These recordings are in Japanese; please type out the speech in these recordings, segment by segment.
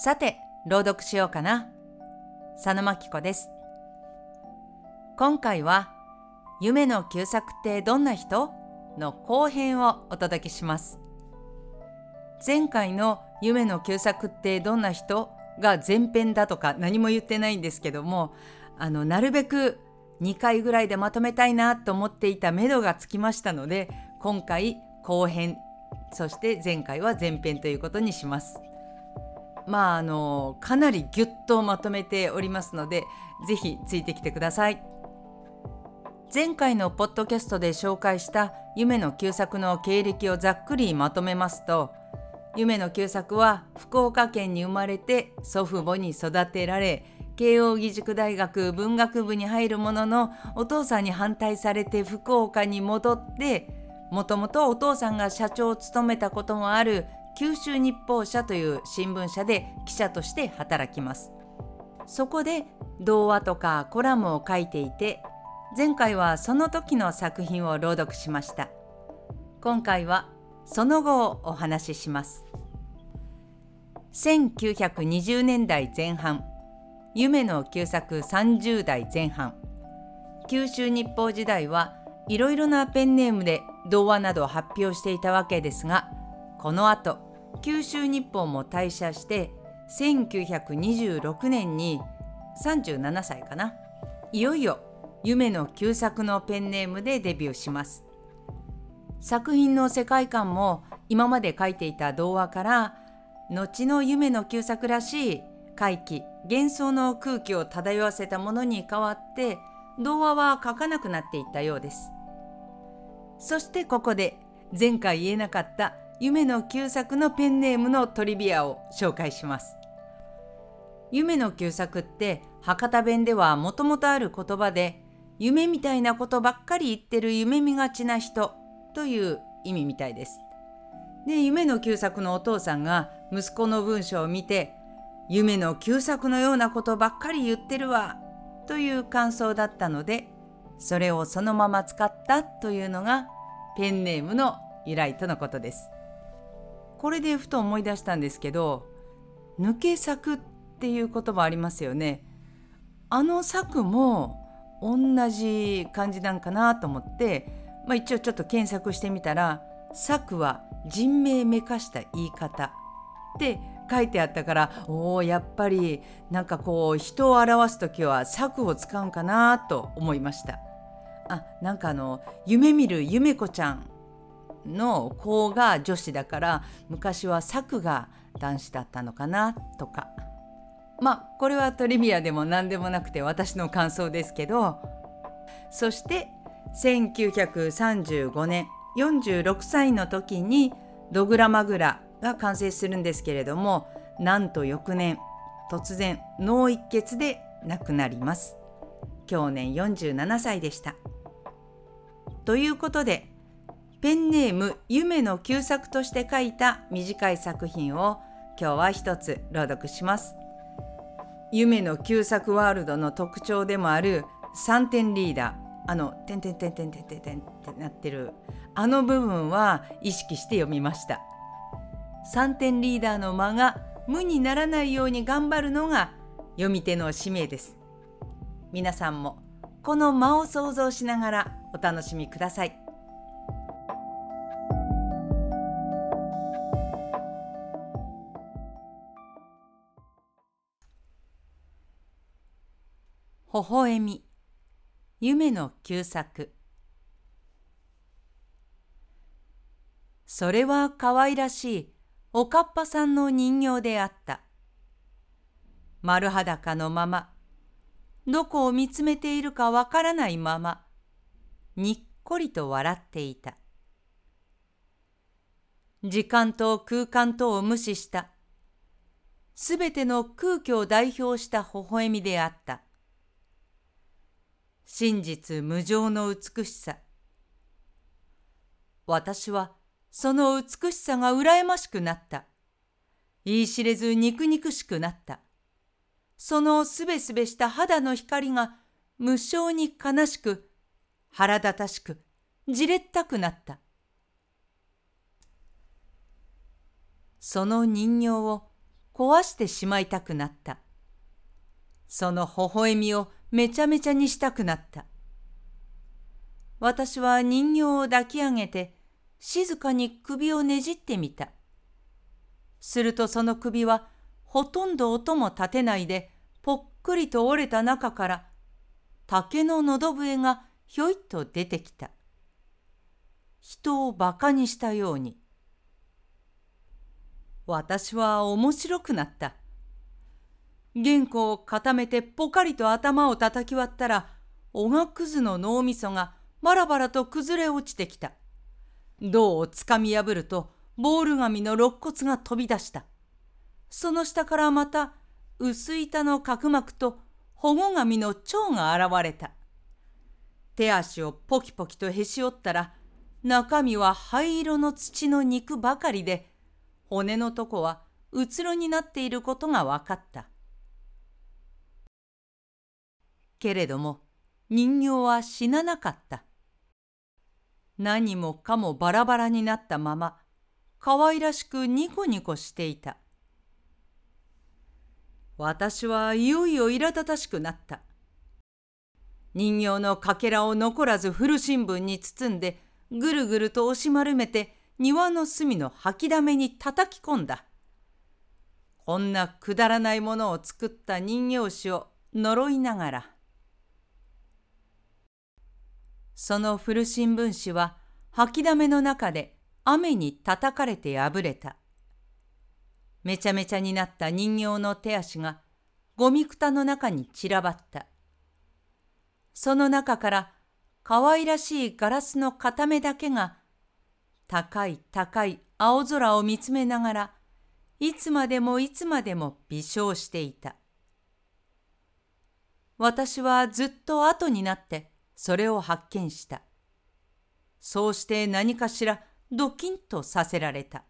さて、朗読しようかな。佐野真紀子です。今回は、夢の旧作ってどんな人？の後編をお届けします。前回の夢の旧作ってどんな人が前編だとか何も言ってないんですけども、あの、なるべく2回ぐらいでまとめたいなと思っていた目処がつきましたので、今回後編、そして前回は前編ということにします。まああのかなりぎゅっとまとめておりますので是非ついてきてください。前回のポッドキャストで紹介した夢の旧作の経歴をざっくりまとめますと夢の旧作は福岡県に生まれて祖父母に育てられ慶應義塾大学文学部に入るもののお父さんに反対されて福岡に戻ってもともとお父さんが社長を務めたこともある九州日報社という新聞社で記者として働きます。そこで童話とかコラムを書いていて前回はその時の作品を朗読しました。今回はその後をお話しします。1920年代前半夢の旧作30代前半九州日報時代はいろいろなペンネームで童話などを発表していたわけですがこの後九州日報も退社して1926年に37歳かな。いよいよ夢の旧作のペンネームでデビューします。作品の世界観も今まで書いていた童話から後の夢の旧作らしい怪奇幻想の空気を漂わせたものに変わって童話は書かなくなっていったようです。そしてここで前回言えなかった夢の旧作のペンネームのトリビアを紹介します。夢の旧作って博多弁ではもともとある言葉で夢みたいなことばっかり言ってる夢見がちな人という意味みたいです。で夢の旧作のお父さんが息子の文章を見て夢の旧作のようなことばっかり言ってるわという感想だったのでそれをそのまま使ったというのがペンネームの由来とのことです。これでふと思い出したんですけど抜け作っていう言葉ありますよね。あの作も同じ感じなんかなと思って、まあ、一応ちょっと検索してみたら作は人名めかした言い方って書いてあったからおおやっぱりなんかこう人を表す時は作を使うんかなと思いました。あなんかあの夢見る夢子ちゃんの子が女子だから昔は作が男子だったのかなとかまあこれはトリビアでも何でもなくて私の感想ですけどそして1935年46歳の時に「ドグラマグラ」が完成するんですけれどもなんと翌年突然脳一血で亡くなります。去年47歳でした。ということでペンネーム夢の旧作として書いた短い作品を今日は一つ朗読します。夢の旧作ワールドの特徴でもある3点リーダーあの「てんてんてんてんてんてんてん」ってなってるあの部分は意識して読みました。3点リーダーの間が無にならないように頑張るのが読み手の使命です。皆さんもこの間を想像しながらお楽しみください。微笑み。夢の旧作。それは可愛らしいおかっぱさんの人形であった。丸裸のまま。どこを見つめているかわからないまま。にっこりと笑っていた。時間と空間とを無視した。すべての空虚を代表した微笑みであった。真実無常の美しさ。私はその美しさが羨ましくなった。言い知れず肉肉しくなった。そのすべすべした肌の光が無性に悲しく、腹立たしく、じれったくなった。その人形を壊してしまいたくなった。その微笑みをめちゃめちゃにしたくなった。私は人形を抱き上げて静かに首をねじってみた。するとその首はほとんど音も立てないでぽっくりと折れた中から竹ののど笛がひょいっと出てきた。人を馬鹿にしたように。私は面白くなった。原稿を固めてポカリと頭を叩き割ったら、おがくずの脳みそがバラバラと崩れ落ちてきた。銅をつかみ破ると、ボール紙の肋骨が飛び出した。その下からまた、薄板の角膜と保護紙の蝶が現れた。手足をポキポキとへし折ったら、中身は灰色の土の肉ばかりで、骨のとこはうつろになっていることが分かった。けれども人形は死ななかった。何もかもバラバラになったまま可愛らしくニコニコしていた。私はいよいよ苛立たしくなった。人形のかけらを残らず古新聞に包んでぐるぐると押し丸めて庭の隅の掃きだめに叩き込んだ。こんなくだらないものを作った人形師を呪いながら。その古新聞紙は掃きだめの中で雨に叩かれて破れた。めちゃめちゃになった人形の手足がゴミくたの中に散らばった。その中から可愛らしいガラスの片目だけが高い高い青空を見つめながらいつまでもいつまでも微笑していた。私はずっと後になってそれを発見した。そうして何かしらドキンとさせられた。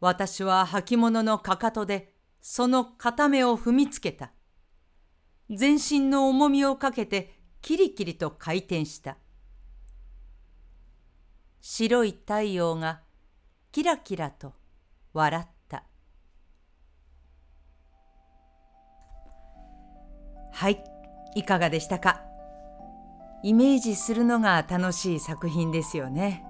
私は履物のかかとでその片目を踏みつけた。全身の重みをかけてキリキリと回転した。白い太陽がキラキラと笑った。はい、いかがでしたか？イメージするのが楽しい作品ですよね。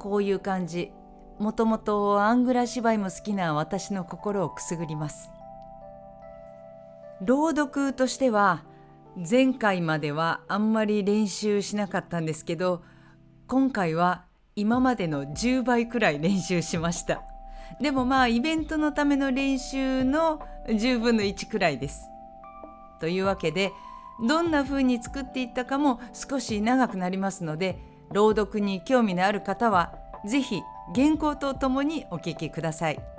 こういう感じ、もともとアングラ芝居も好きな私の心をくすぐります。朗読としては前回まではあんまり練習しなかったんですけど今回は今までの10倍くらい練習しましたでもまあイベントのための練習の10分の1くらいですというわけでどんな風に作っていったかも少し長くなりますので朗読に興味のある方は是非原稿とともにお聞きください。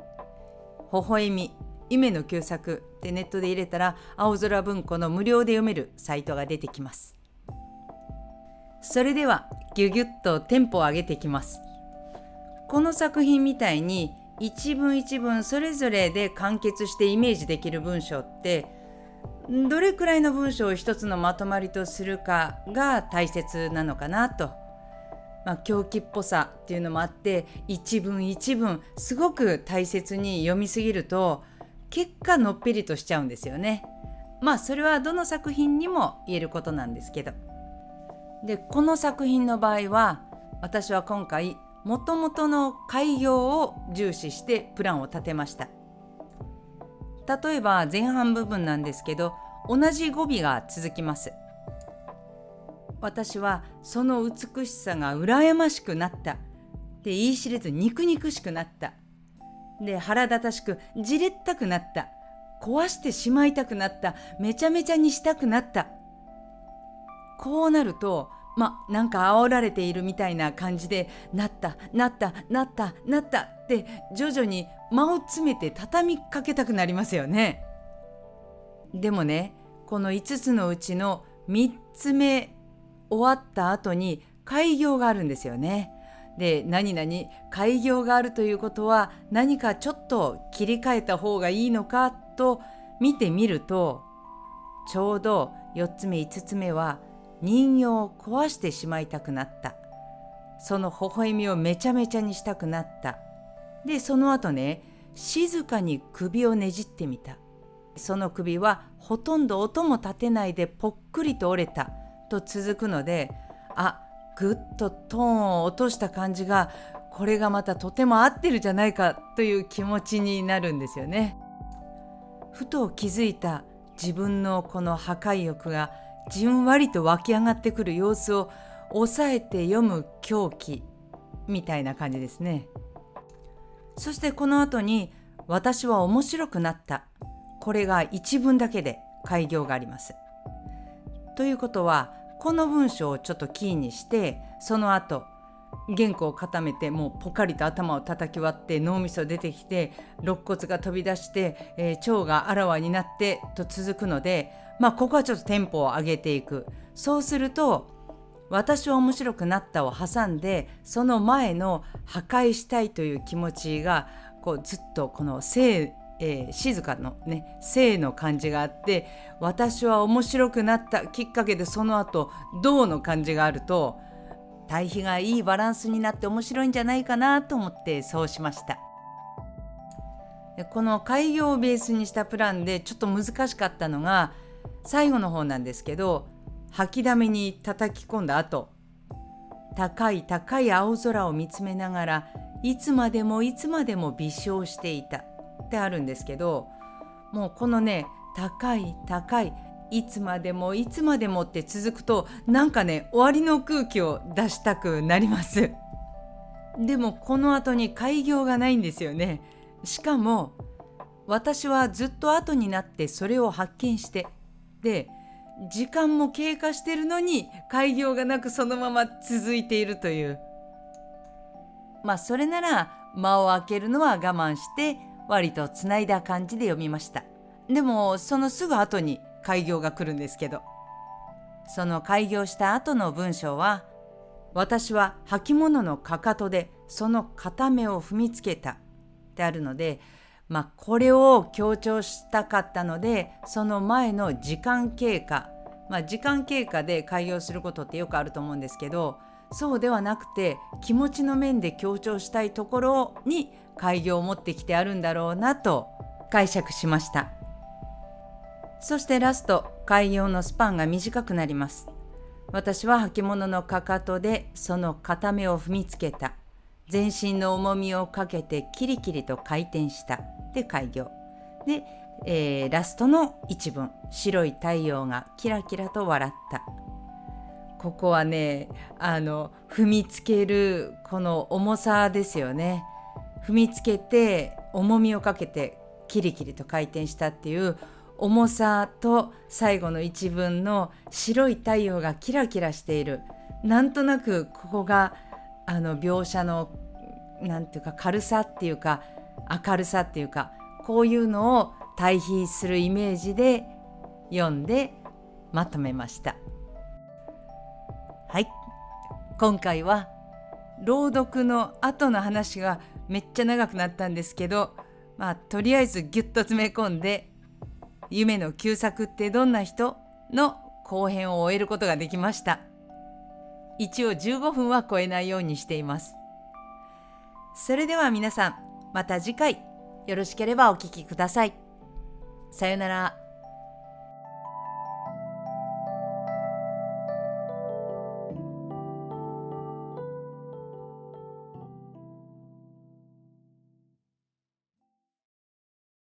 微笑み夢の旧作でネットで入れたら青空文庫の無料で読めるサイトが出てきますそれではギュギュッとテンポを上げていきますこの作品みたいに一文一文それぞれで完結してイメージできる文章ってどれくらいの文章を一つのまとまりとするかが大切なのかなと、まあ、狂気っぽさっていうのもあって一文一文すごく大切に読みすぎると結果のっぺりとしちゃうんですよね。まあそれはどの作品にも言えることなんですけど。でこの作品の場合は私は今回もともとの開業を重視してプランを立てました。例えば前半部分なんですけど同じ語尾が続きます。私はその美しさが羨ましくなった。って言い知れず肉肉しくなった。で腹立たしくじれったくなった。壊してしまいたくなった。めちゃめちゃにしたくなった。こうなるとまなんか煽られているみたいな感じでなったなったなったなったって徐々に間を詰めて畳みかけたくなりますよね。でもねこの5つのうちの3つ目終わった後に開業があるんですよね。で何々開業があるということは何かちょっと切り替えた方がいいのかと見てみるとちょうど4つ目5つ目は人形を壊してしまいたくなったその微笑みをめちゃめちゃにしたくなったでその後ね静かに首をねじってみたその首はほとんど音も立てないでぽっくりと折れたと続くのであぐっとトーンを落とした感じがこれがまたとても合ってるじゃないかという気持ちになるんですよね。ふと気づいた自分のこの破壊欲がじんわりと湧き上がってくる様子を抑えて読む狂気みたいな感じですね。そしてこの後に「私は面白くなった」これが一文だけで開業があります。ということはこの文章をちょっとキーにしてその後原稿を固めてもうポカリと頭を叩き割って脳みそ出てきて肋骨が飛び出して、えー、腸があらわになってと続くのでまあここはちょっとテンポを上げていくそうすると私は面白くなったを挟んでその前の破壊したいという気持ちがこうずっとこの静えー、静かのね性の感じがあって私は面白くなったきっかけでその後銅の感じがあると対比がいいバランスになって面白いんじゃないかなと思ってそうしました。この開業をベースにしたプランでちょっと難しかったのが最後の方なんですけど吐きだめに叩き込んだ後高い高い青空を見つめながらいつまでもいつまでも微笑していた。ってあるんですけどもうこのね高い高いいつまでもいつまでもって続くとなんかね終わりの空気を出したくなります。でもこの後に開業がないんですよね。しかも私はずっと後になってそれを発見してで時間も経過してるのに開業がなくそのまま続いているという。まあそれなら間を空けるのは我慢して割とつないだ感じで読みました。でもそのすぐ後に開業が来るんですけど。その開業した後の文章は「私は履物のかかとでその片目を踏みつけた」ってあるのでまあこれを強調したかったのでその前の時間経過。まあ時間経過で開業することってよくあると思うんですけどそうではなくて気持ちの面で強調したいところに開業を持ってきてあるんだろうなと解釈しました。そしてラスト開業のスパンが短くなります。私は履物のかかとでその片目を踏みつけた。全身の重みをかけてキリキリと回転した。で開業。で、えー、ラストの一文。白い太陽がキラキラと笑った。ここはねあの踏みつけるこの重さですよね。踏みつけて重みをかけてキリキリと回転したっていう重さと最後の一文の白い太陽がキラキラしている。なんとなくここがあの描写のなんていうか軽さっていうか明るさっていうかこういうのを対比するイメージで読んでまとめました。はい。今回は朗読の後の話がめっちゃ長くなったんですけどまあとりあえずギュッと詰め込んで「夢の旧作ってどんな人?」の後編を終えることができました。一応15分は超えないようにしています。それでは皆さんまた次回よろしければお聴きください。さよなら。